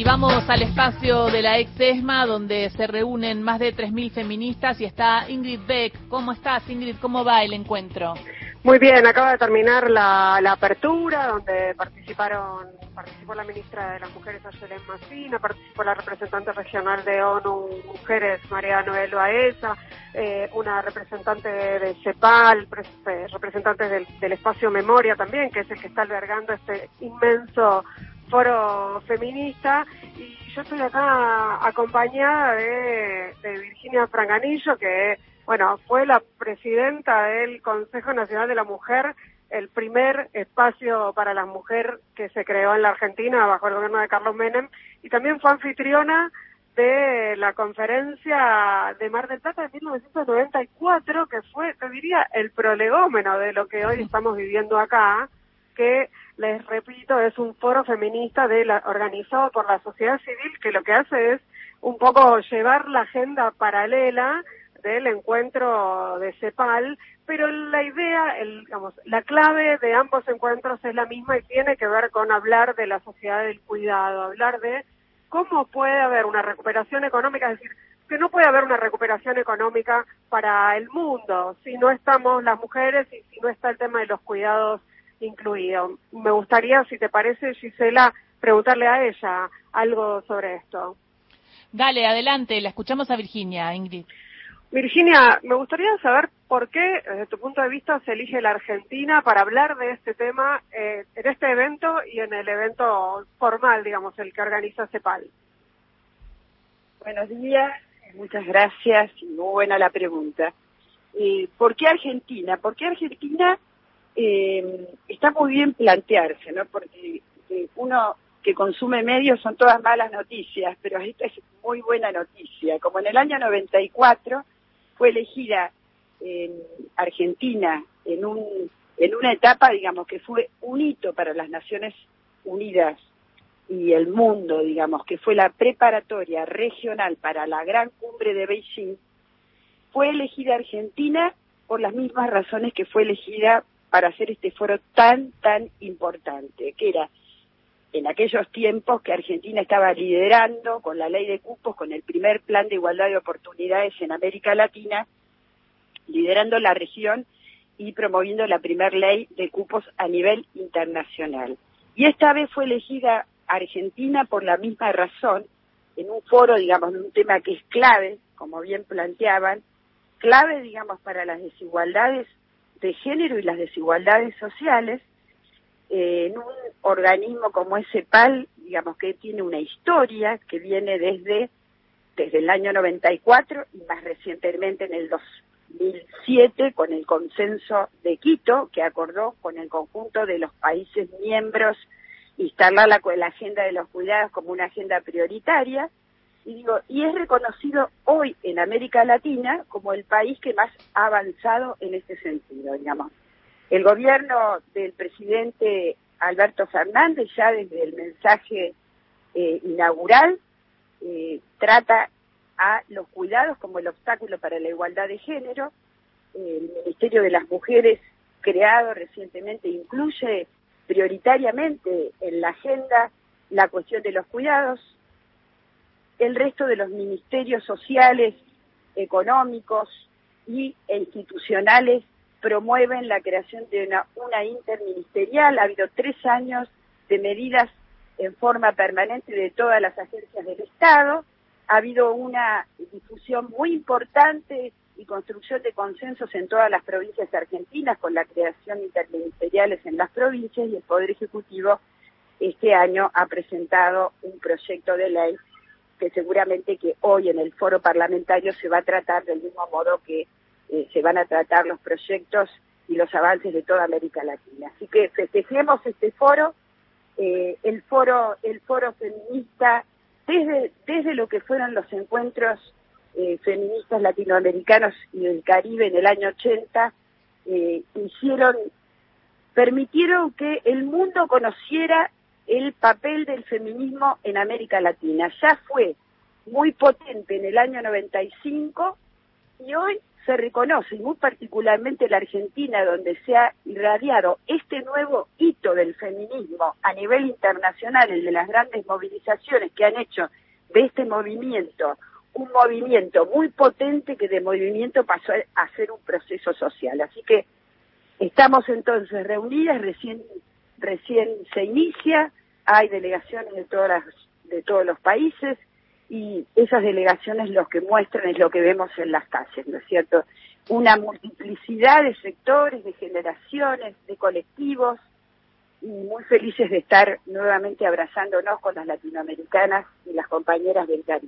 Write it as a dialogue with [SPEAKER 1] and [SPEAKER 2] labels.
[SPEAKER 1] Y vamos al espacio de la ex ESMA, donde se reúnen más de 3.000 feministas y está Ingrid Beck. ¿Cómo estás, Ingrid? ¿Cómo va el encuentro?
[SPEAKER 2] Muy bien, acaba de terminar la, apertura, donde participaron participó la ministra de las Mujeres, Ayelen Massina, participó la representante regional de ONU Mujeres, María Noel Baeza, eh, una representante de, CEPAL, eh, representantes del, del espacio Memoria también, que es el que está albergando este inmenso foro feminista y yo estoy acá acompañada de, Virginia Franganillo, que bueno fue la presidenta del Consejo Nacional de la Mujer, el primer espacio para la mujer que se creó en la Argentina bajo el gobierno de Carlos Menem, y también fue anfitriona de la conferencia de Mar del Plata de 1994, que fue, te diría, el prolegómeno de lo que hoy estamos viviendo acá, que les repito, es un foro feminista de la, organizado por la sociedad civil que lo que hace es un poco llevar la agenda paralela del encuentro de CEPAL, pero la idea, el, digamos, la clave de ambos encuentros es la misma y tiene que ver con hablar de la sociedad del cuidado, hablar de cómo puede haber una recuperación económica, es decir, que no puede haber una recuperación económica para el mundo si no estamos las mujeres y si no está el tema de los cuidados incluido. Me gustaría, si te parece, Gisela, preguntarle a ella algo sobre esto.
[SPEAKER 1] Dale, adelante, la escuchamos a Virginia, Ingrid.
[SPEAKER 2] Virginia, me gustaría saber por qué, desde tu punto de vista, se elige la Argentina para hablar de este tema eh, en este evento y en el evento formal, digamos, el que organiza CEPAL.
[SPEAKER 3] Buenos días, muchas gracias y muy buena la pregunta. Eh, ¿Por qué Argentina? ¿Por qué Argentina eh, está muy bien plantearse, ¿no? Porque eh, uno que consume medios son todas malas noticias, pero esta es muy buena noticia. Como en el año 94 fue elegida en Argentina en, un, en una etapa, digamos, que fue un hito para las Naciones Unidas y el mundo, digamos, que fue la preparatoria regional para la gran cumbre de Beijing, fue elegida Argentina por las mismas razones que fue elegida para hacer este foro tan, tan importante, que era en aquellos tiempos que Argentina estaba liderando con la ley de cupos, con el primer plan de igualdad de oportunidades en América Latina, liderando la región y promoviendo la primer ley de cupos a nivel internacional. Y esta vez fue elegida Argentina por la misma razón, en un foro, digamos, de un tema que es clave, como bien planteaban, clave, digamos, para las desigualdades de género y las desigualdades sociales eh, en un organismo como ese PAL, digamos que tiene una historia que viene desde, desde el año 94 y más recientemente en el 2007 con el consenso de Quito que acordó con el conjunto de los países miembros instalar la, la agenda de los cuidados como una agenda prioritaria y es reconocido hoy en América Latina como el país que más ha avanzado en este sentido, digamos. El gobierno del presidente Alberto Fernández ya desde el mensaje eh, inaugural eh, trata a los cuidados como el obstáculo para la igualdad de género. el Ministerio de las Mujeres, creado recientemente, incluye prioritariamente en la agenda la cuestión de los cuidados, el resto de los ministerios sociales, económicos y, institucionales promueven la creación de una, una interministerial. Ha habido tres años de medidas en forma permanente de todas las agencias del Estado. Ha habido una difusión muy importante y construcción de consensos en todas las provincias argentinas con la creación de interministeriales en las provincias y el Poder Ejecutivo este año ha presentado un proyecto de ley que seguramente que hoy en el foro parlamentario se va a tratar del mismo modo que eh, se van a tratar los proyectos y los avances de toda América Latina. Así que festejemos este foro, eh, el foro, el foro feminista, desde, desde lo que fueron los encuentros eh, feministas latinoamericanos y del Caribe en el año 80, hicieron, permitieron que el mundo conociera el papel del feminismo en América Latina. Ya fue muy potente en el año 95 y hoy se reconoce, y muy particularmente la Argentina, donde se ha irradiado este nuevo hito del feminismo a nivel internacional, el de las grandes movilizaciones que han hecho de este movimiento un movimiento muy potente que de movimiento pasó a ser un proceso social. Así que estamos entonces reunidas, recién, recién se inicia, hay delegaciones de todas las, de todos los países, y esas delegaciones lo que muestran es lo que vemos en las calles, ¿no es cierto? Una multiplicidad de sectores, de generaciones, de colectivos, y muy felices de estar nuevamente abrazándonos con las latinoamericanas y las compañeras del Caribe.